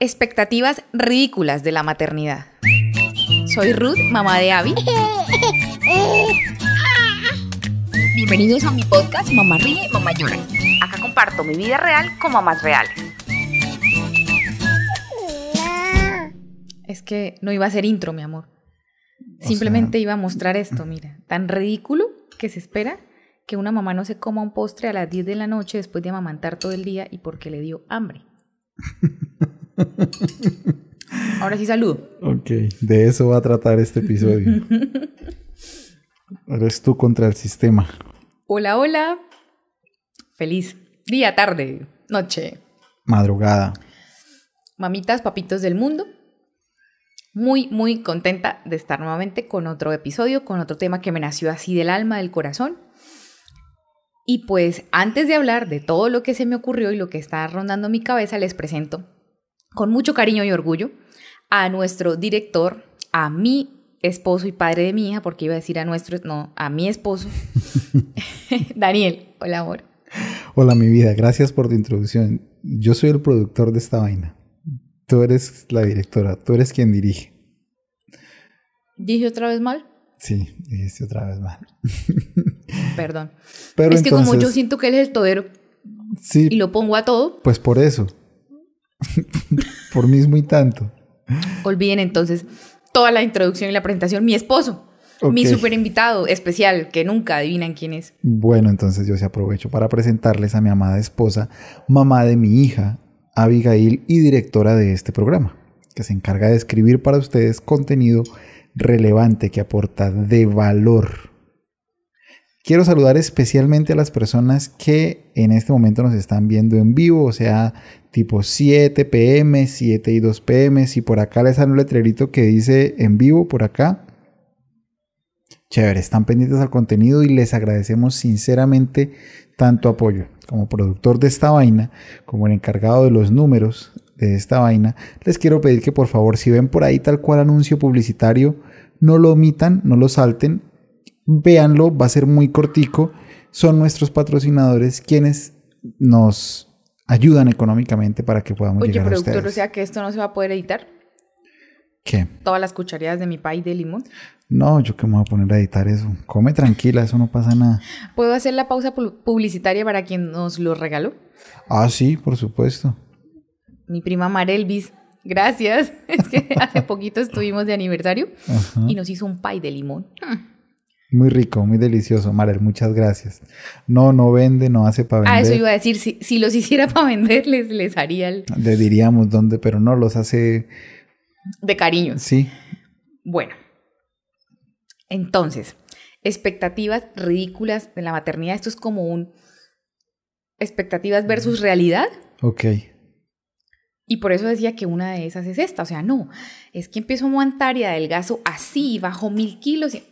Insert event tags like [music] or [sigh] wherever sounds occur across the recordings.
Expectativas ridículas de la maternidad. Soy Ruth, mamá de Abby. Bienvenidos a mi podcast Mamá Ríe, Mamá Llora. Acá comparto mi vida real con mamás reales. Es que no iba a ser intro, mi amor. Simplemente iba a mostrar esto, mira. Tan ridículo que se espera que una mamá no se coma un postre a las 10 de la noche después de amamantar todo el día y porque le dio hambre. Ahora sí saludo. Ok, de eso va a tratar este episodio. Eres tú contra el sistema. Hola, hola. Feliz día, tarde, noche. Madrugada. Mamitas, papitos del mundo. Muy, muy contenta de estar nuevamente con otro episodio, con otro tema que me nació así del alma, del corazón. Y pues antes de hablar de todo lo que se me ocurrió y lo que está rondando mi cabeza, les presento con mucho cariño y orgullo a nuestro director, a mi esposo y padre de mi hija, porque iba a decir a nuestro, no, a mi esposo, [laughs] Daniel. Hola, amor. Hola, mi vida. Gracias por tu introducción. Yo soy el productor de esta vaina. Tú eres la directora, tú eres quien dirige. ¿Dije otra vez mal? Sí, dijiste otra vez mal. [laughs] Perdón. Pero es que como yo siento que él es el todero sí, y lo pongo a todo. Pues por eso. [laughs] por mismo y tanto. Olviden entonces toda la introducción y la presentación. Mi esposo. Mi super invitado especial, que nunca adivinan quién es. Bueno, entonces yo se aprovecho para presentarles a mi amada esposa, mamá de mi hija, Abigail y directora de este programa, que se encarga de escribir para ustedes contenido relevante que aporta de valor. Quiero saludar especialmente a las personas que en este momento nos están viendo en vivo, o sea, tipo 7 pm, 7 y 2 pm. Si por acá les sale un letrerito que dice en vivo, por acá. Chévere, están pendientes al contenido y les agradecemos sinceramente tanto apoyo. Como productor de esta vaina, como el encargado de los números de esta vaina, les quiero pedir que por favor, si ven por ahí tal cual anuncio publicitario, no lo omitan, no lo salten, véanlo, va a ser muy cortico. Son nuestros patrocinadores quienes nos ayudan económicamente para que podamos llegar a ustedes. Oye, productor, o sea que esto no se va a poder editar. ¿Qué? Todas las cucharadas de mi país de limón. No, yo que me voy a poner a editar eso. Come tranquila, eso no pasa nada. ¿Puedo hacer la pausa publicitaria para quien nos lo regaló? Ah, sí, por supuesto. Mi prima Marelvis. Gracias. [laughs] Es que hace poquito estuvimos de aniversario y nos hizo un pay de limón. Muy rico, muy delicioso, Marel, muchas gracias. No, no vende, no hace para vender. Ah, eso iba a decir, si, si los hiciera para vender, les, les haría el... Le diríamos dónde, pero no, los hace... De cariño. Sí. Bueno, entonces, expectativas ridículas de la maternidad, esto es como un... Expectativas versus realidad. Ok. Y por eso decía que una de esas es esta, o sea, no, es que empiezo a montar y adelgazo así, bajo mil kilos. Y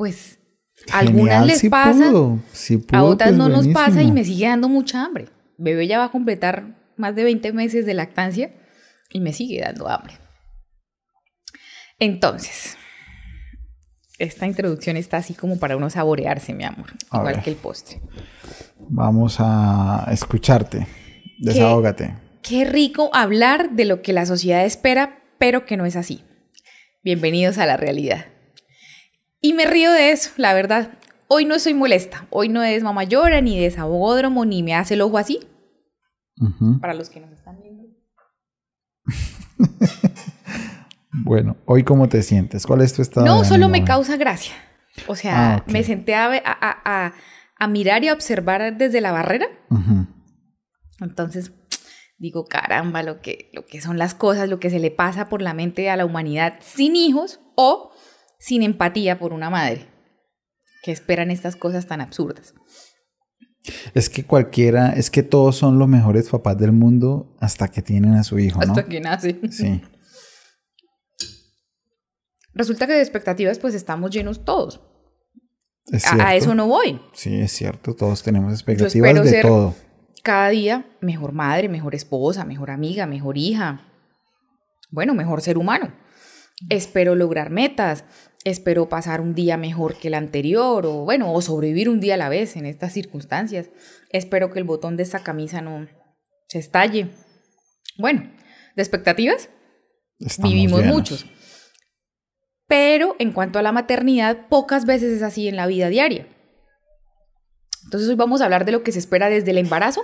pues algunas les pasa, a otras pues, no nos pasa y me sigue dando mucha hambre. Bebé ya va a completar más de 20 meses de lactancia y me sigue dando hambre. Entonces, esta introducción está así como para uno saborearse, mi amor, igual que el postre. Vamos a escucharte. Desahógate. qué rico hablar de lo que la sociedad espera, pero que no es así. Bienvenidos a la realidad. Y me río de eso, la verdad. Hoy no soy molesta. Hoy no es mamá llora, ni desabódromo, ni me hace el ojo así. Para los que nos están viendo. [laughs] bueno, hoy cómo te sientes? ¿Cuál es tu estado? No, solo me causa gracia. O sea, ah, me senté a, mirar y a observar desde la barrera. Entonces, digo, caramba, lo que, lo que son las cosas, lo que se le pasa por la mente a la humanidad sin hijos o sin empatía por una madre que esperan estas cosas tan absurdas. Es que cualquiera, es que todos son los mejores papás del mundo hasta que tienen a su hijo, ¿no? Hasta que nace. Sí. [laughs] Resulta que de expectativas pues estamos llenos todos. a, eso no voy. Sí, es cierto, todos tenemos expectativas de todo. Cada día mejor madre, mejor esposa, mejor amiga, mejor hija. Bueno, mejor ser humano. Espero lograr metas, espero pasar un día mejor que el anterior o bueno, o sobrevivir un día a la vez en estas circunstancias. Espero que el botón de esta camisa no se estalle Bueno, de expectativas vivimos muchos. Pero en cuanto a la maternidad, pocas veces es así en la vida diaria. Entonces hoy vamos a hablar de lo que se espera desde el embarazo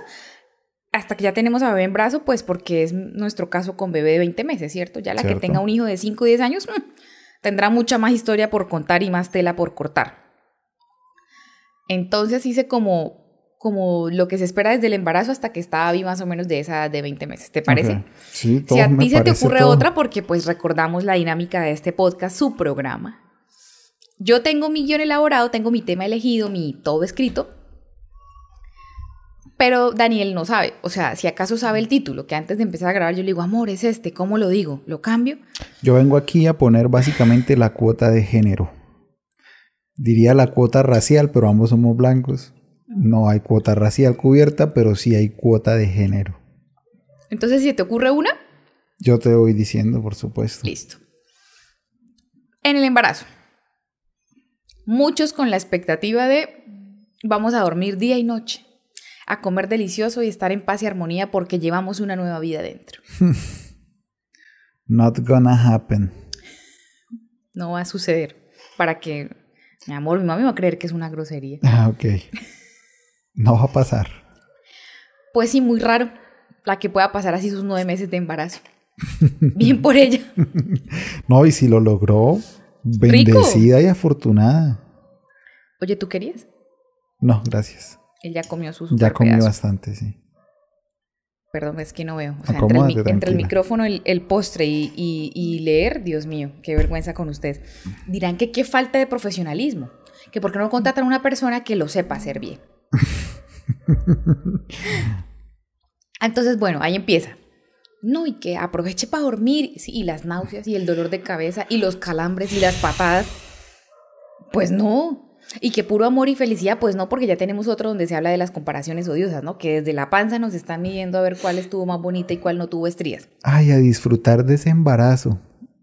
hasta que ya tenemos a bebé en brazo, pues porque es nuestro caso con bebé de 20 meses, ¿cierto? Ya la que tenga un hijo de 5 o 10 años [laughs] tendrá mucha más historia por contar y más tela por cortar. Entonces hice como como lo que se espera desde el embarazo hasta que está Abby más o menos de esa edad de 20 meses. ¿Te parece? Sí, todo Si a ti se te ocurre otra, porque pues recordamos la dinámica de este podcast, su programa. Yo tengo mi guion elaborado, tengo mi tema elegido, mi todo escrito. Pero Daniel no sabe, o sea, si acaso sabe el título, que antes de empezar a grabar yo le digo, amor, es este, ¿cómo lo digo? ¿Lo cambio? Yo vengo aquí a poner básicamente la cuota de género. Diría la cuota racial, pero ambos somos blancos. No hay cuota racial cubierta, pero sí hay cuota de género. Entonces, si te ocurre una. Yo te voy diciendo, por supuesto. Listo. En el embarazo. Muchos con la expectativa de vamos a dormir día y noche, a comer delicioso y estar en paz y armonía porque llevamos una nueva vida dentro. [laughs] Not gonna happen. No va a suceder. Para que, mi amor, mi mamá me va a creer que es una grosería. Ah, ok. No va a pasar. Pues sí, muy raro la que pueda pasar así sus nueve meses de embarazo. [laughs] Bien por ella. [laughs] No, y si lo logró, bendecida y afortunada. Oye, ¿tú querías? No, gracias. Él ya comió sus Ya comió bastante, sí. Perdón, es que no veo. O sea, entre, el, micrófono, el, postre y, y, leer, Dios mío, qué vergüenza con usted. Dirán que qué falta de profesionalismo. Que por qué no contratan a una persona que lo sepa hacer bien. [laughs] Entonces, bueno, ahí empieza. No, y que aproveche para dormir, y las náuseas, y el dolor de cabeza, y los calambres, y las patadas. Pues no. Y que puro amor y felicidad, pues no, porque ya tenemos otro donde se habla de las comparaciones odiosas, ¿no? Que desde la panza nos están midiendo a ver cuál estuvo más bonita y cuál no tuvo estrías. Ay, a disfrutar de ese embarazo.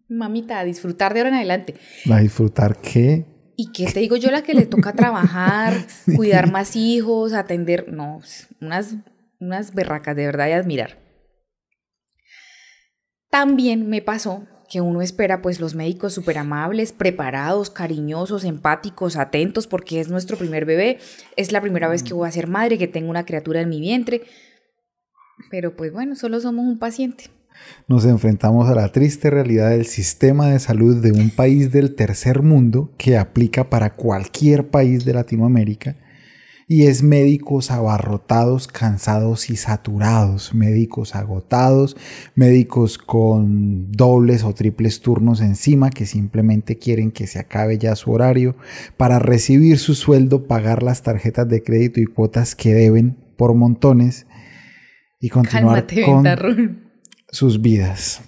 Mamita, a disfrutar de ahora en adelante. ¿A disfrutar qué? ¿Y qué te digo yo la que le toca trabajar, [laughs] cuidar más hijos, atender? No, unas, unas berracas de verdad y admirar. También me pasó que uno espera pues los médicos súper amables, preparados, cariñosos, empáticos, atentos, porque es nuestro primer bebé, es la primera vez que voy a ser madre, que tengo una criatura en mi vientre. Pero pues bueno, solo somos un paciente nos enfrentamos a la triste realidad del sistema de salud de un país del tercer mundo que aplica para cualquier país de Latinoamérica y es médicos abarrotados, cansados y saturados, médicos agotados, médicos con dobles o triples turnos encima que simplemente quieren que se acabe ya su horario para recibir su sueldo, pagar las tarjetas de crédito y cuotas que deben por montones y continuar con sus vidas.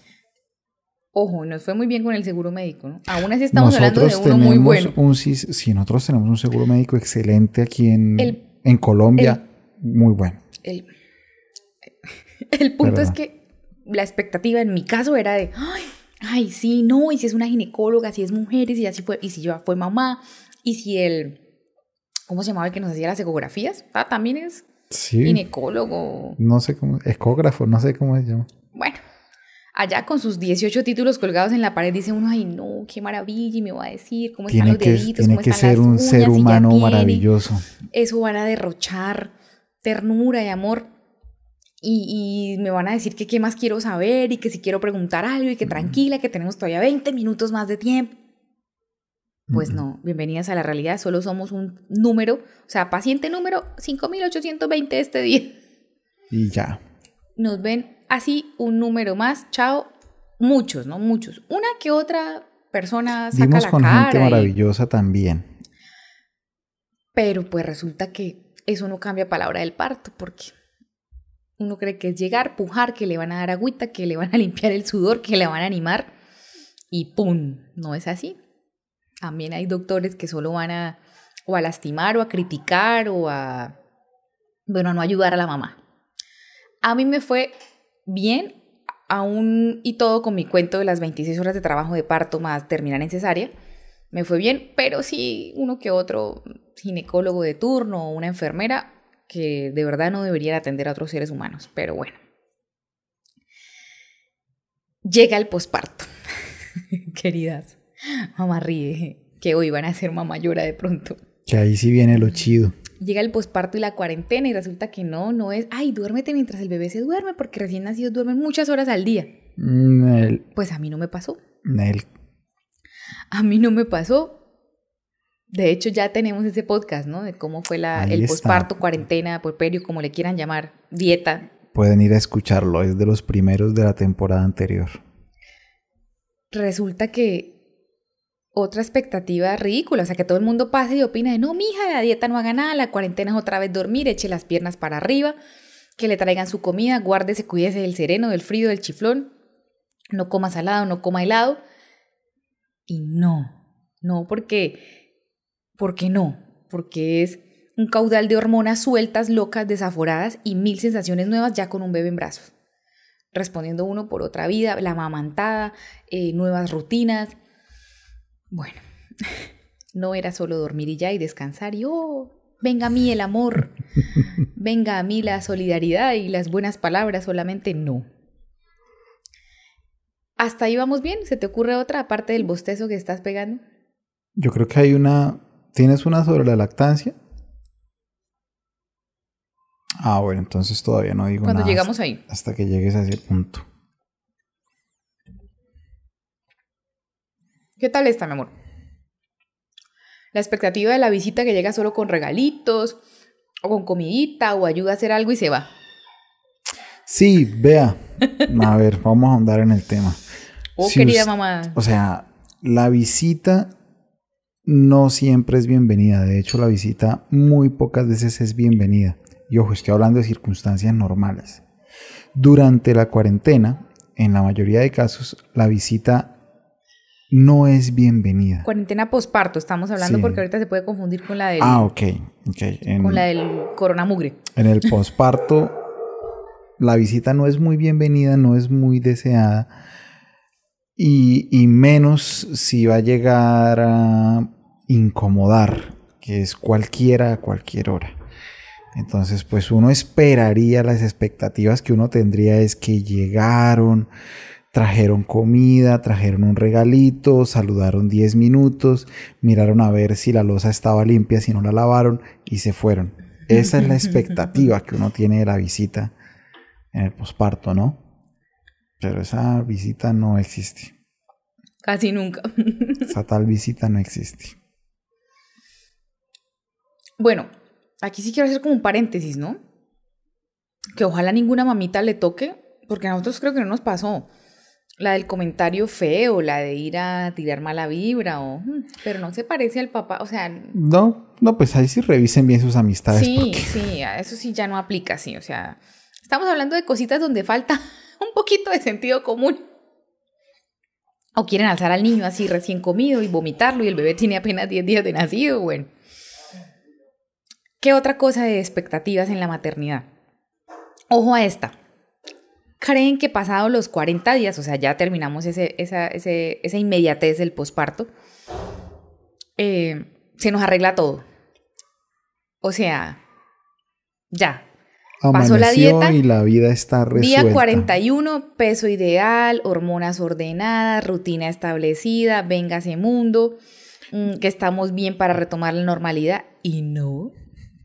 Ojo, nos fue muy bien con el seguro médico, ¿no? Aún así estamos hablando de uno muy bueno. Un, sí, nosotros tenemos un seguro médico excelente aquí en, en Colombia, muy bueno. El, [laughs] el punto es que la expectativa en mi caso era de, ay, ay, sí, no, y si es una ginecóloga, si es mujer, y si así fue, y si yo fue mamá, y si el, ¿cómo se llamaba el que nos hacía las ecografías? Ah, también es ginecólogo. No sé cómo, ecógrafo, no sé cómo se llama. Allá con sus 18 títulos colgados en la pared dice uno, ay no, qué maravilla, y me va a decir cómo están los deditos, tiene que ser un ser humano maravilloso. Eso van a derrochar ternura y amor. Y, me van a decir que qué más quiero saber y que si quiero preguntar algo y que tranquila, que tenemos todavía 20 minutos más de tiempo. Pues no, bienvenidas a la realidad, solo somos un número, o sea, paciente número 5820 este día. Y ya. Nos ven así un número más, chao, muchos, ¿no? Muchos. Una que otra persona saca Dimos la con gente maravillosa también. Pero pues resulta que eso no cambia palabra del parto, porque uno cree que es llegar, pujar, que le van a dar agüita, que le van a limpiar el sudor, que le van a animar, y ¡pum! No es así. También hay doctores que solo van a o a lastimar o a criticar o a, bueno, a no ayudar a la mamá. A mí me fue bien, aún y todo con mi cuento de las 26 horas de trabajo de parto más terminar en cesárea. Me fue bien, pero sí uno que otro ginecólogo de turno o una enfermera que de verdad no debería atender a otros seres humanos. Pero bueno. Llega el posparto. [laughs] Queridas, mamá ríe, que hoy van a ser mamá llora de pronto. Que ahí sí viene lo chido. Llega el posparto y la cuarentena y resulta que no, no es, ay, duérmete mientras el bebé se duerme porque recién nacidos duermen muchas horas al día. Nel, Pues a mí no me pasó. Nel. A mí no me pasó. De hecho, ya tenemos ese podcast, ¿no? De cómo fue la, Ahí el posparto, cuarentena, porperio, como le quieran llamar, dieta. Pueden ir a escucharlo, es de los primeros de la temporada anterior. Resulta que otra expectativa ridícula, o sea, que todo el mundo pase y opina de, no, mija, la dieta no haga nada, la cuarentena es otra vez dormir, eche las piernas para arriba, que le traigan su comida, guárdese, cuídese del sereno, del frío, del chiflón, no coma salado, no coma helado. Y no, no, porque, porque no, porque es un caudal de hormonas sueltas, locas, desaforadas y mil sensaciones nuevas ya con un bebé en brazos. Respondiendo uno por otra vida, la mamantada, eh, nuevas rutinas. Bueno, [laughs] no era solo dormir y ya y descansar y oh, venga a mí el amor, [laughs] venga a mí la solidaridad y las buenas palabras, solamente no. Hasta ahí vamos bien. ¿Se te ocurre otra aparte del bostezo que estás pegando? Yo creo que hay una. ¿Tienes una sobre la lactancia? Ah, bueno, entonces todavía no digo Cuando nada. llegamos ahí. Hasta que llegues a ese punto. ¿Qué tal está, mi amor? La expectativa de la visita que llega solo con regalitos, o con comidita, o ayuda a hacer algo y se va. Sí, vea. [laughs] A ver, vamos a ahondar en el tema. Oh, Si querida us- mamá. O sea, la visita no siempre es bienvenida. De hecho, la visita muy pocas veces es bienvenida. Y ojo, estoy hablando de circunstancias normales. Durante la cuarentena, en la mayoría de casos, la visita no es bienvenida. Cuarentena posparto, estamos hablando Sí. porque ahorita se puede confundir con la del, Ah, ok. ok. En, con la del coronamugre. en el posparto, la visita no es muy bienvenida, no es muy deseada. Y, y menos si va a llegar a incomodar, que es cualquiera a cualquier hora. Entonces, pues uno esperaría las expectativas que uno tendría es que llegaron, trajeron comida, trajeron un regalito, saludaron 10 minutos, miraron a ver si la losa estaba limpia, si no la lavaron y se fueron. Esa es la expectativa que uno tiene de la visita en el posparto, ¿no? Pero esa visita no existe. Casi nunca. [laughs] Esa tal visita no existe. Bueno, aquí sí quiero hacer como un paréntesis, ¿no? Que ojalá ninguna mamita le toque, porque a nosotros creo que no nos pasó. La del comentario feo, la de ir a tirar mala vibra, o, "Mm, pero no se parece al papá, o sea, No, no, pues ahí sí revisen bien sus amistades. sí, porque- sí, a eso sí ya no aplica, sí, o sea, estamos hablando de cositas donde falta [laughs] un poquito de sentido común. O quieren alzar al niño así recién comido y vomitarlo y el bebé tiene apenas 10 días de nacido, bueno. ¿Qué otra cosa de expectativas en la maternidad? Ojo a esta. Creen que pasados los 40 días, o sea, ya terminamos ese, esa, ese- esa inmediatez del posparto, eh, se nos arregla todo. O sea, ya. Pasó la dieta, y la vida está resuelta. Día 41, peso ideal, hormonas ordenadas, rutina establecida, véngase mundo, mm, que estamos bien para retomar la normalidad. Y no.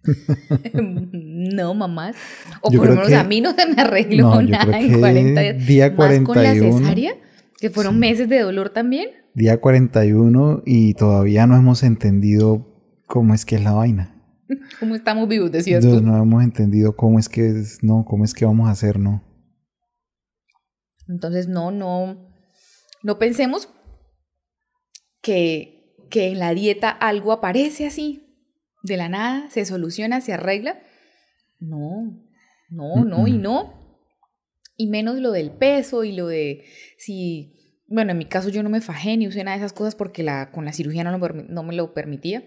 [laughs] no, mamás. O Yo por lo menos a mí no se me arregló No, nada en que 40 días. día Más con la 41. cesárea, que fueron meses de dolor también. Día 41 y todavía no hemos entendido cómo es que es la vaina. [laughs] ¿Cómo estamos vivos? Decías Entonces, tú. no hemos entendido cómo es que es, no, cómo es que vamos a hacer, no. Entonces, no, no, no pensemos que, que en la dieta algo aparece así, de la nada, se soluciona, se arregla. No, no, no y no. Y menos lo del peso y lo de si, bueno, en mi caso yo no me fajé ni usé nada de esas cosas porque la, con la cirugía no, lo no me lo permitía.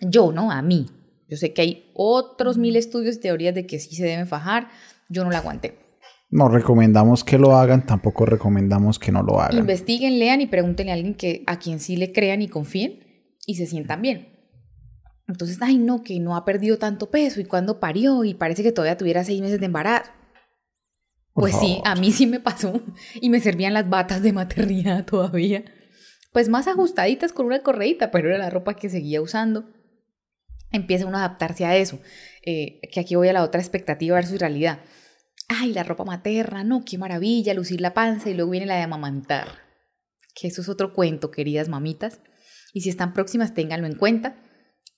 Yo, ¿no? A mí. Yo sé que hay otros mil estudios y teorías de que sí se deben fajar. Yo no la aguanté. No recomendamos que lo hagan, tampoco recomendamos que no lo hagan. Investiguen, lean y pregúntenle a alguien que, a quien sí le crean y confíen y se sientan bien. Entonces, ay, no, que no ha perdido tanto peso y cuando parió y parece que todavía tuviera seis meses de embarazo. pues sí, a mí sí me pasó y me servían las batas de maternidad [laughs] todavía. Pues más ajustaditas con una correita, pero era la ropa que seguía usando. Empieza uno a adaptarse a eso, eh, que aquí voy a la otra expectativa versus realidad. Ay, la ropa materna, no, qué maravilla, lucir la panza y luego viene la de amamantar. Que eso es otro cuento, queridas mamitas. Y si están próximas, ténganlo en cuenta.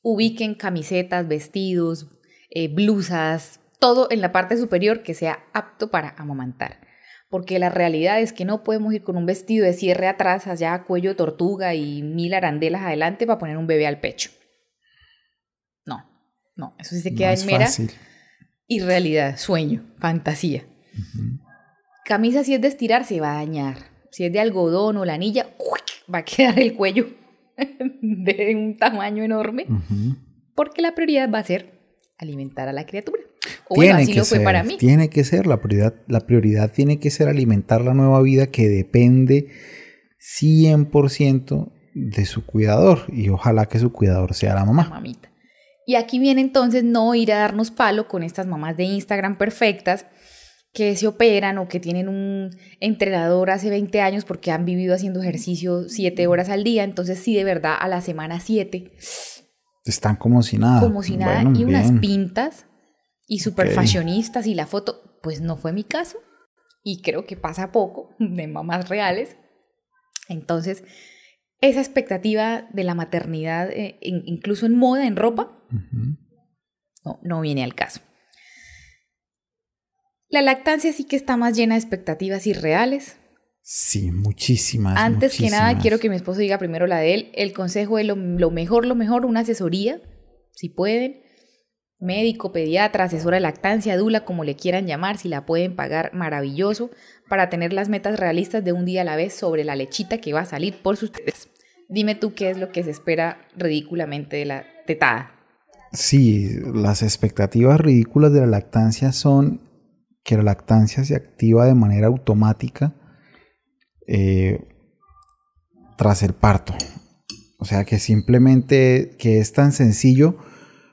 Ubiquen camisetas, vestidos, eh, blusas, todo en la parte superior que sea apto para amamantar. Porque la realidad es que no podemos ir con un vestido de cierre atrás, allá cuello tortuga y mil arandelas adelante para poner un bebé al pecho. No, no, eso sí se queda en mera irrealidad, sueño, fantasía. Camisa si es de estirar se va a dañar. Si es de algodón o lanilla, va a quedar el cuello [laughs] de un tamaño enorme. Porque la prioridad va a ser alimentar a la criatura. O tiene así que fue ser, para mí. Tiene que ser, la prioridad, la prioridad tiene que ser alimentar la nueva vida que depende 100% de su cuidador y ojalá que su cuidador sea la mamá. mamita. Y aquí viene entonces no ir a darnos palo con estas mamás de Instagram perfectas que se operan o que tienen un entrenador hace 20 años porque han vivido haciendo ejercicio 7 horas al día, entonces sí de verdad a la semana 7 están como si nada. Como si nada. y unas pintas y super fashionistas y la foto. Pues no fue mi caso. Y creo que pasa poco de mamás reales. Entonces, esa expectativa de la maternidad, eh, incluso en moda, en ropa, no, no viene al caso. La lactancia sí que está más llena de expectativas irreales, Sí, muchísimas. Antes que nada, quiero que mi esposo diga primero la de él. El consejo es lo, mejor, lo mejor, una asesoría, si pueden. Médico, pediatra, asesora de lactancia, dula, como le quieran llamar, si la pueden pagar, maravilloso, para tener las metas realistas de un día a la vez sobre la lechita que va a salir por sus ustedes. Dime tú qué es lo que se espera ridículamente de la tetada. Sí, las expectativas ridículas de la lactancia son que la lactancia se activa de manera automática eh, tras el parto. O sea que simplemente que es tan sencillo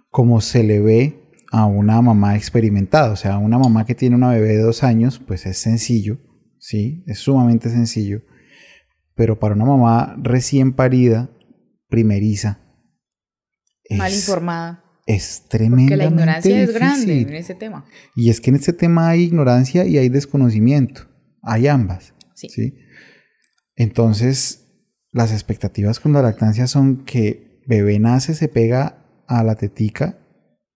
como se le ve a una mamá experimentada. O sea, una mamá que tiene una bebé de dos años, pues es sencillo, ¿sí? Es sumamente sencillo. Pero para una mamá recién parida, primeriza, mal informada. Es tremendamente Porque la ignorancia es grande en ese tema. Y es que en este tema hay ignorancia y hay desconocimiento. Hay ambas. ¿sí? ¿sí? Entonces, las expectativas con la lactancia son que bebé nace, se pega a la tetica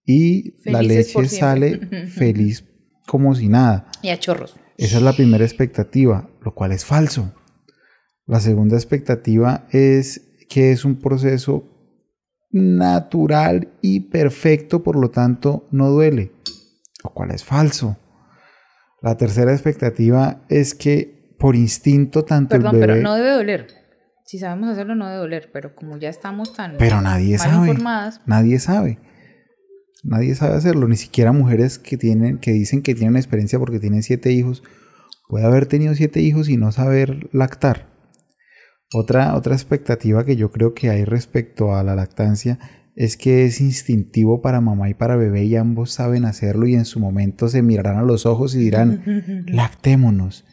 y la leche sale [laughs] feliz como si nada. Y a chorros. Esa es la primera expectativa, lo cual es falso. La segunda expectativa es que es un proceso natural y perfecto, por lo tanto no duele, lo cual es falso. La tercera expectativa es que por instinto tanto Perdón, el pero no debe doler. Si sabemos hacerlo no debe doler, pero como ya estamos tan pero nadie mal sabe, informadas, nadie sabe. Nadie sabe hacerlo, ni siquiera mujeres que tienen que dicen que tienen experiencia porque tienen siete hijos. Puede haber tenido siete hijos y no saber lactar. Otra, otra expectativa que yo creo que hay respecto a la lactancia es que es instintivo para mamá y para bebé y ambos saben hacerlo y en su momento se mirarán a los ojos y dirán, [laughs] lactémonos.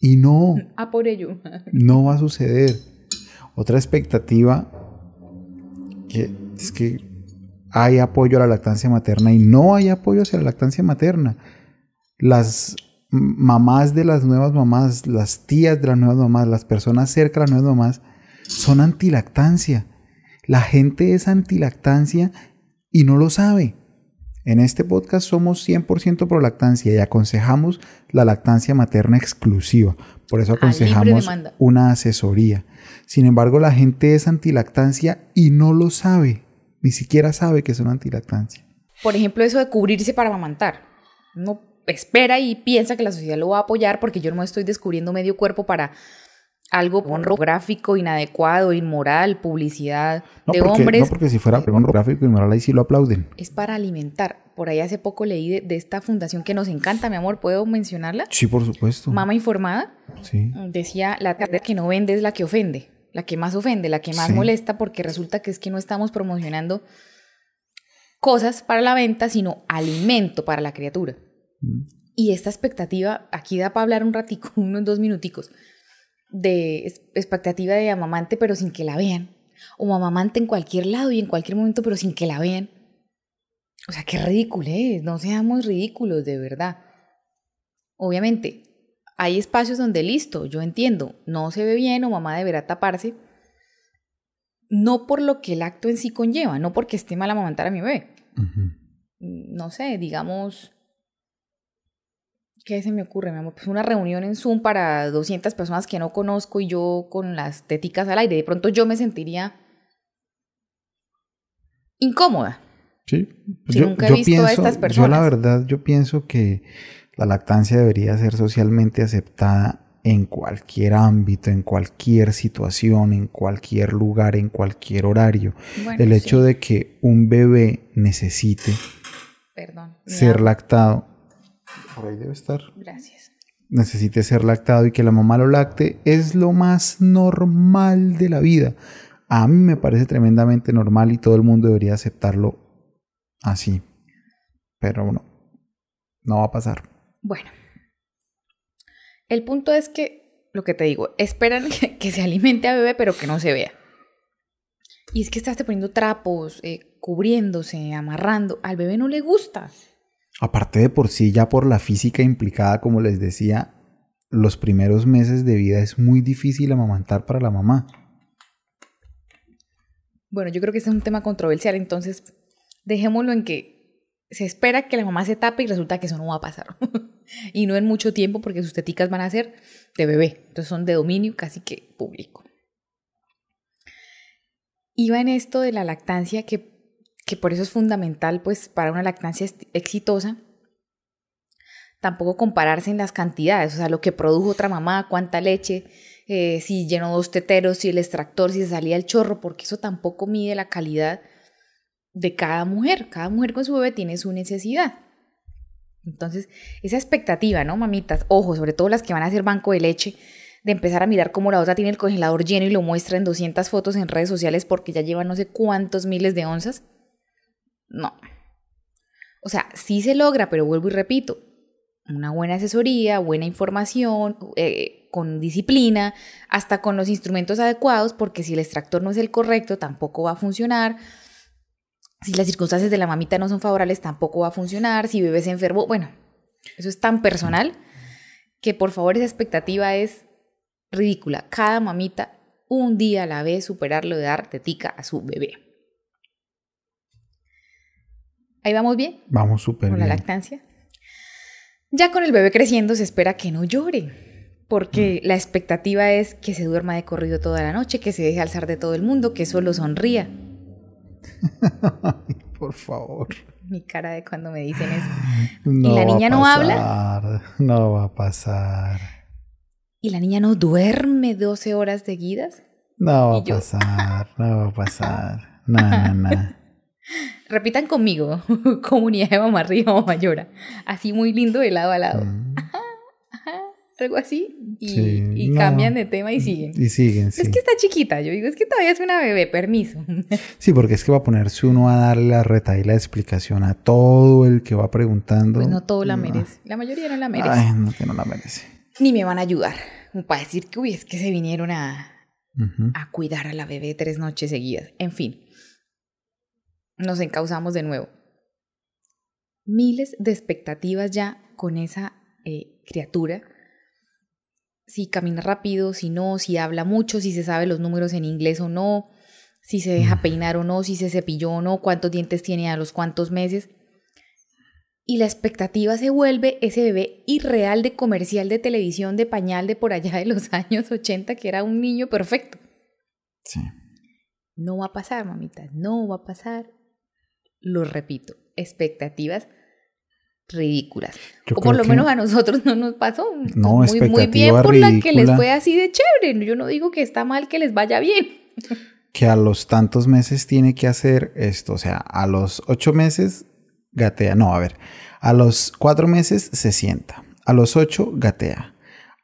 Y no. A por ello. No va a suceder. Otra expectativa que es que hay apoyo a la lactancia materna y no hay apoyo hacia la lactancia materna. Las mamás de las nuevas mamás, las tías de las nuevas mamás, las personas cerca de las nuevas mamás son antilactancia. La gente es antilactancia y no lo sabe. En este podcast somos 100% pro lactancia y aconsejamos la lactancia materna exclusiva. Por eso aconsejamos una asesoría. Sin embargo, la gente es antilactancia y no lo sabe. Ni siquiera sabe que es una antilactancia. Por ejemplo, eso de cubrirse para amamantar. Uno espera y piensa que la sociedad lo va a apoyar porque yo no me estoy descubriendo medio cuerpo para algo pornográfico, inadecuado, inmoral, publicidad de hombres. No, porque si fuera pornográfico, inmoral, ahí sí lo aplauden. Es para alimentar. Por ahí hace poco leí de, esta fundación que nos encanta, mi amor. ¿Puedo mencionarla? Sí, por supuesto. Mama Informada. Sí. Decía, la que no vende es la que ofende. La que más ofende, la que más molesta, porque resulta que es que no estamos promocionando cosas para la venta, sino alimento para la criatura. Mm. Y esta expectativa, aquí da para hablar un ratico, [laughs] unos dos minuticos, de expectativa de amamante pero sin que la vean. O mamamante en cualquier lado y en cualquier momento pero sin que la vean. O sea, qué ridículo es, no seamos ridículos, de verdad. Obviamente, hay espacios donde listo, yo entiendo, no se ve bien o mamá deberá taparse, no por lo que el acto en sí conlleva, no porque esté mal amamantar a mi bebé. No sé, digamos, ¿qué se me ocurre, mi amor? Pues una reunión en Zoom para 200 personas que no conozco y yo con las teticas al aire. De pronto yo me sentiría incómoda. Sí. yo, nunca he visto a estas personas. Yo la verdad, yo pienso que la lactancia debería ser socialmente aceptada en cualquier ámbito, en cualquier situación, en cualquier lugar, en cualquier horario. El hecho de que un bebé necesite ser lactado, por ahí debe estar. Gracias. Necesite ser lactado y que la mamá lo lacte es lo más normal de la vida. A mí me parece tremendamente normal y todo el mundo debería aceptarlo así. Pero no, no va a pasar. Bueno, el punto es que, lo que te digo, esperan [laughs] que, se alimente a bebé pero que no se vea. Y es que estás poniendo trapos, eh, cubriéndose, amarrando. Al bebé no le gusta. Aparte de por sí, ya por la física implicada, como les decía, los primeros meses de vida es muy difícil amamantar para la mamá. Bueno, yo creo que este es un tema controversial, entonces dejémoslo en que se espera que la mamá se tape y resulta que eso no va a pasar. [laughs] y no en mucho tiempo porque sus teticas van a ser de bebé. Entonces son de dominio casi que público. Iba en esto de la lactancia que, que por eso es fundamental pues para una lactancia exitosa. Tampoco compararse en las cantidades, o sea, lo que produjo otra mamá, cuánta leche, eh, si llenó dos teteros, si el extractor, si se salía el chorro, porque eso tampoco mide la calidad de cada mujer. Cada mujer con su bebé tiene su necesidad. Entonces, esa expectativa, ¿no, mamitas? Ojo, sobre todo las que van a hacer banco de leche, de empezar a mirar cómo la otra tiene el congelador lleno y lo muestra en 200 fotos en redes sociales porque ya lleva no sé cuántos miles de onzas. No. O sea, sí se logra, pero vuelvo y repito, una buena asesoría, buena información, eh, con disciplina, hasta con los instrumentos adecuados, porque si el extractor no es el correcto, tampoco va a funcionar si las circunstancias de la mamita no son favorables, tampoco va a funcionar. Si bebé se enfermó, bueno, eso es tan personal que por favor esa expectativa es ridícula. Cada mamita un día la ve superarlo de dar tetica a su bebé. Ahí vamos bien. Vamos súper bien. Con la lactancia. Ya con el bebé creciendo se espera que no llore, porque mm. la expectativa es que se duerma de corrido toda la noche, que se deje alzar de todo el mundo, que solo sonría. [laughs] Por favor. Mi cara de cuando me dicen eso. [gasps] ¿Y la niña no habla? No va a pasar. ¿Y la niña no duerme 12 horas seguidas? No va a pasar, no va a pasar. No, no, no. [laughs] Repitan conmigo, [laughs] comunidad de mamá arriba, mamá llora. Así muy lindo de lado a lado. Mm algo así, y, cambian de tema y siguen. Y siguen, Es que está chiquita, yo digo, es que todavía es una bebé, permiso. [laughs] Sí, porque es que va a ponerse uno a darle la reta y la explicación a todo el que va preguntando. Pues no todo la merece, la mayoría no la merece. Ay, no, que no la merece. Ni me van a ayudar, como para decir que, uy, es que se vinieron a, a cuidar a la bebé tres noches seguidas. En fin, nos encauzamos de nuevo. Miles de expectativas ya con esa eh, criatura si camina rápido, si no, si habla mucho, si se sabe los números en inglés o no, si se deja mm. peinar o no, si se cepilló o no, cuántos dientes tiene a los cuántos meses. Y la expectativa se vuelve ese bebé irreal de comercial de televisión de pañal de por allá de los [laughs] años 80 que era un niño perfecto. Sí. No va a pasar, mamita, no va a pasar. Lo repito, expectativas ridículas. o por lo menos a nosotros [laughs] no nos pasó. No, muy, muy bien por la que les fue así de chévere. Yo no digo que está mal que les vaya bien. [laughs] Que a los tantos meses tiene que hacer esto. O sea, a los ocho meses gatea. No, a ver. A los cuatro meses se sienta. A los ocho gatea.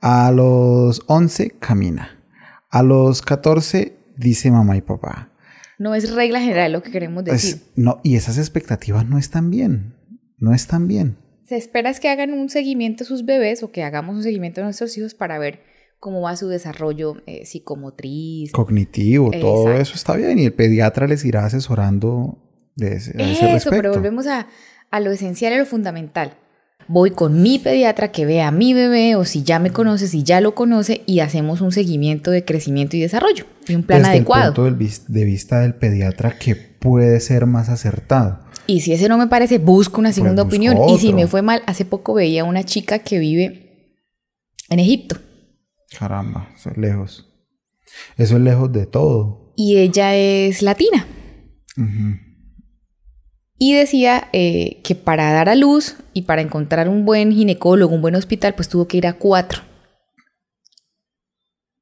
A los once camina. A los catorce dice mamá y papá. No es regla general lo que queremos decir. no, y esas expectativas no están bien no están bien. se espera es que hagan un seguimiento a sus bebés o que hagamos un seguimiento a nuestros hijos para ver cómo va su desarrollo eh, psicomotriz. Cognitivo, todo eso está bien. Y el pediatra les irá asesorando de ese, eso, pero volvemos a, a lo esencial y lo fundamental. Voy con mi pediatra que vea a mi bebé o si ya me conoce, si ya lo conoce y hacemos un seguimiento de crecimiento y desarrollo y un plan adecuado. Desde el punto de vista del pediatra que puede ser más acertado. Y si ese no me parece, busco una segunda opinión. Y si me fue mal, hace poco veía una chica que vive en Egipto. Caramba, eso es lejos. Eso es lejos de todo. Y ella es latina. Y decía eh, que para dar a luz y para encontrar un buen ginecólogo, un buen hospital, pues tuvo que ir a cuatro.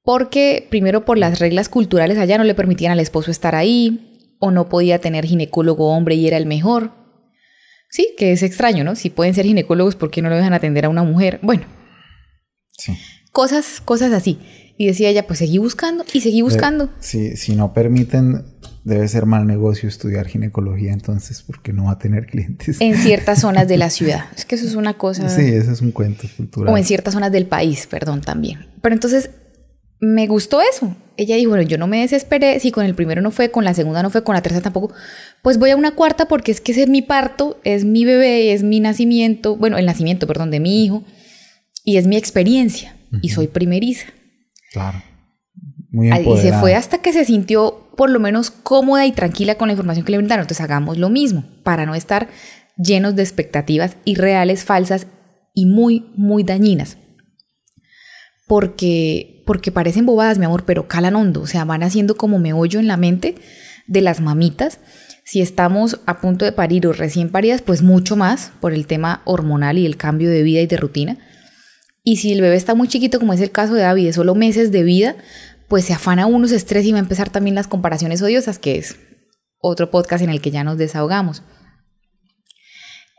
Porque primero por las reglas culturales allá no le permitían al esposo estar ahí, o no podía tener ginecólogo hombre y era el mejor. Sí, que es extraño, ¿no? Si pueden ser ginecólogos, ¿por qué no lo dejan atender a una mujer? Bueno. Sí. Cosas, cosas así. Y decía ella, pues seguí buscando y seguí buscando. Sí, si no permiten debe ser mal negocio estudiar ginecología entonces porque no va a tener clientes. En ciertas zonas de la [laughs] ciudad. Es que eso es una cosa... Sí, eso es un cuento cultural. O en ciertas zonas del país, perdón, también. Pero entonces me gustó eso. Ella dijo, bueno, yo no me desesperé, si con el primero no fue, con la segunda no fue, con la tercera tampoco, pues voy a una cuarta porque es que ese es mi parto, es mi bebé, es mi nacimiento, bueno, el nacimiento, perdón, de mi hijo, y es mi experiencia, y soy primeriza. Claro. Muy y se fue hasta que se sintió por lo menos cómoda y tranquila con la información que le brindaron. Entonces hagamos lo mismo para no estar llenos de expectativas irreales, falsas y muy, muy dañinas. Porque, porque parecen bobadas, mi amor, pero calan hondo. O sea, van haciendo como meollo en la mente de las mamitas. Si estamos a punto de parir o recién paridas, pues mucho más por el tema hormonal y el cambio de vida y de rutina. Y si el bebé está muy chiquito, como es el caso de David, de solo meses de vida, pues se afana uno, se estresa y va a empezar también las comparaciones odiosas, que es otro podcast en el que ya nos desahogamos.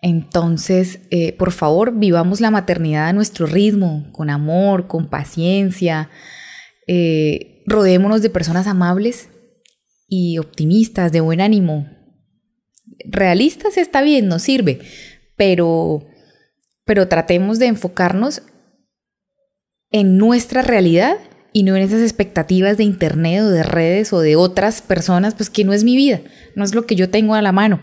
Entonces, eh, por favor, vivamos la maternidad a nuestro ritmo, con amor, con paciencia. Eh, rodémonos de personas amables y optimistas, de buen ánimo. Realistas está bien, nos sirve, pero, pero tratemos de enfocarnos en nuestra realidad y no en esas expectativas de internet o de redes o de otras personas, pues que no es mi vida, no es lo que yo tengo a la mano.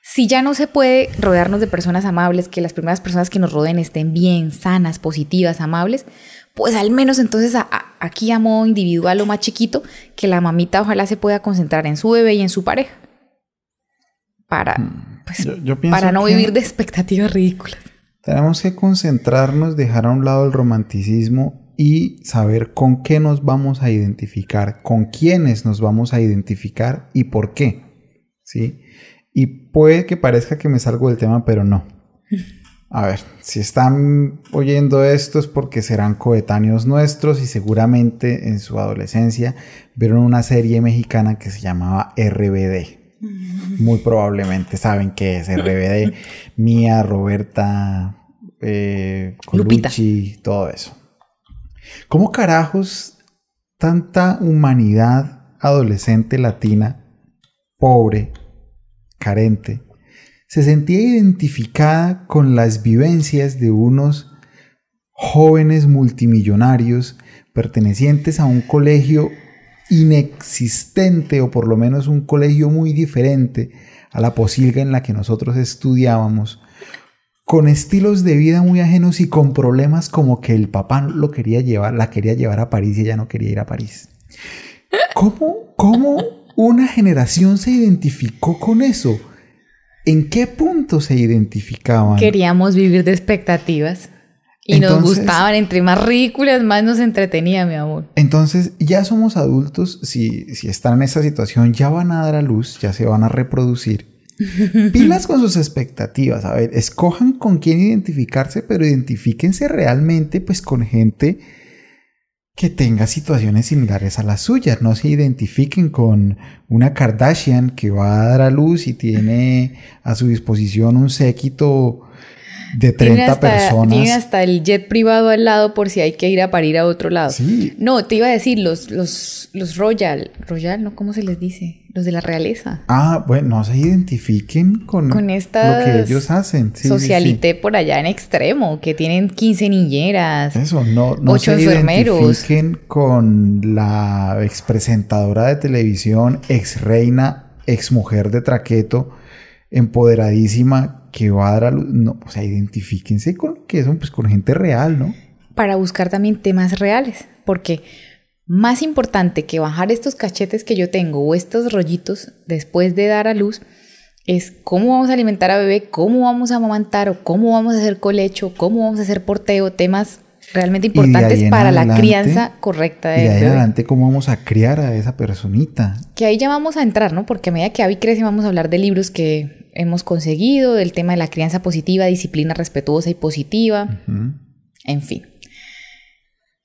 Si ya no se puede rodearnos de personas amables, que las primeras personas que nos rodeen estén bien, sanas, positivas, amables, pues al menos entonces aquí a modo individual o más chiquito, que la mamita ojalá se pueda concentrar en su bebé y en su pareja. Para, mm, pues, para no vivir de expectativas ridículas. Tenemos que concentrarnos, dejar a un lado el romanticismo y saber con qué nos vamos a identificar, con quiénes nos vamos a identificar y por qué. ¿Sí? Y puede que parezca que me salgo del tema, pero no. [laughs] A ver, si están oyendo esto es porque serán coetáneos nuestros y seguramente en su adolescencia vieron una serie mexicana que se llamaba RBD. Muy probablemente saben qué es RBD. [laughs] Mía, Roberta, eh, Colucci, todo eso. ¿Cómo carajos tanta humanidad adolescente latina, pobre, carente, se sentía identificada con las vivencias de unos jóvenes multimillonarios pertenecientes a un colegio inexistente o por lo menos un colegio muy diferente a la posilga en la que nosotros estudiábamos, con estilos de vida muy ajenos y con problemas como que el papá lo quería llevar, la quería llevar a París y ella no quería ir a París. ¿Cómo, cómo una generación se identificó con eso? ¿En qué punto se identificaban? Queríamos vivir de expectativas. Y nos gustaban, entre más ridículas, más nos entretenía, mi amor. Entonces, ya somos adultos, si, si están en esa situación, ya van a dar a luz, ya se van a reproducir [laughs] Pilas con sus expectativas. A ver, escojan con quién identificarse, pero identifíquense realmente pues con gente que tenga situaciones similares a las suyas. No se identifiquen con una Kardashian que va a dar a luz y tiene a su disposición un séquito de 30 hasta, personas. Tienen hasta el jet privado al lado por si hay que ir a parir a otro lado. Sí. No, te iba a decir, los, los, los Royal, Royal, ¿no? ¿Cómo se les dice? Los de la realeza. Ah, bueno, no se identifiquen con, Con lo que ellos hacen. Sí, sí, sí. Socialité por allá en extremo, que tienen 15 niñeras. Eso, no, no Ocho se enfermeros. identifiquen con la expresentadora de televisión, ex reina, ex mujer de Traqueto, empoderadísima, que va a dar a luz. No, o sea, identifíquense con lo que son, pues con gente real, ¿no? Para buscar también temas reales, porque más importante que bajar estos cachetes que yo tengo o estos rollitos después de dar a luz es cómo vamos a alimentar a bebé, cómo vamos a amamantar o cómo vamos a hacer colecho, cómo vamos a hacer porteo, temas realmente Y ahí importantes para la crianza correcta Y de ahí en bebé. adelante, ¿cómo vamos a criar a esa personita? Que ahí ya vamos a entrar, ¿no? Porque a medida que Abby crece vamos a hablar de libros que hemos conseguido, del tema de la crianza positiva, disciplina respetuosa y positiva, en fin.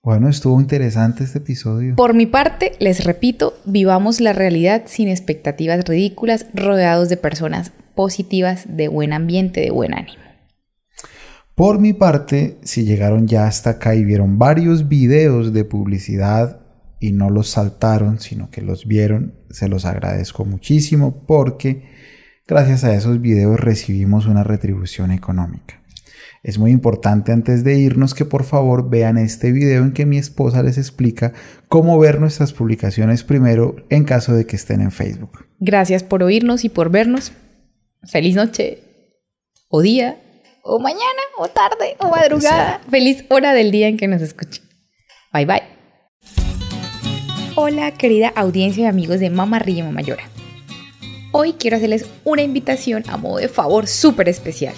Bueno, estuvo interesante este episodio. Por mi parte, les repito, vivamos la realidad sin expectativas ridículas, rodeados de personas positivas, de buen ambiente, de buen ánimo. Por mi parte, si llegaron ya hasta acá y vieron varios videos de publicidad y no los saltaron, sino que los vieron, se los agradezco muchísimo porque gracias a esos videos recibimos una retribución económica. Es muy importante antes de irnos que por favor vean este video en que mi esposa les explica cómo ver nuestras publicaciones primero en caso de que estén en Facebook. Gracias por oírnos y por vernos. Feliz noche, o día, o mañana, o tarde, o madrugada. Feliz hora del día en que nos escuchen. Bye bye. Hola, querida audiencia y amigos de Mamá Ríe Mamá Llora. Hoy quiero hacerles una invitación a modo de favor súper especial.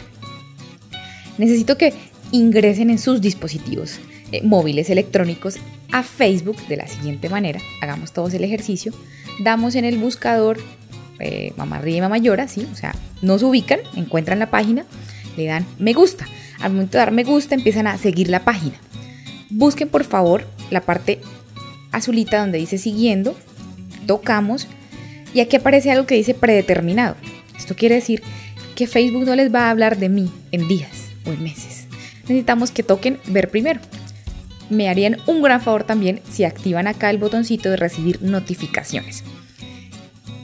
Necesito que ingresen en sus dispositivos eh, móviles electrónicos a Facebook de la siguiente manera. Hagamos todos el ejercicio. Damos en el buscador eh, Mamá Ríe Mamá Llora, ¿sí? O sea, nos ubican, encuentran la página, le dan me gusta. Al momento de dar me gusta empiezan a seguir la página. Busquen por favor la parte azulita donde dice siguiendo, tocamos y aquí aparece algo que dice predeterminado. Esto quiere decir que Facebook no les va a hablar de mí en días o en meses. Necesitamos que toquen ver primero. Me harían un gran favor también si activan acá el botoncito de recibir notificaciones.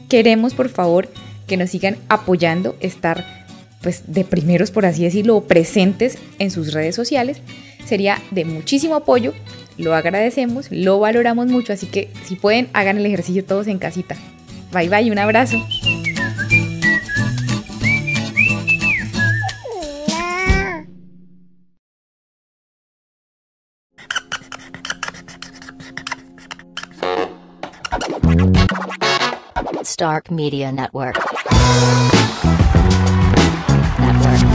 Queremos por favor que nos sigan apoyando, estar pues de primeros por así decirlo, presentes en sus redes sociales. Sería de muchísimo apoyo, lo agradecemos, lo valoramos mucho, así que si pueden hagan el ejercicio todos en casita. Bye bye, un abrazo. Stark Media Network. Network.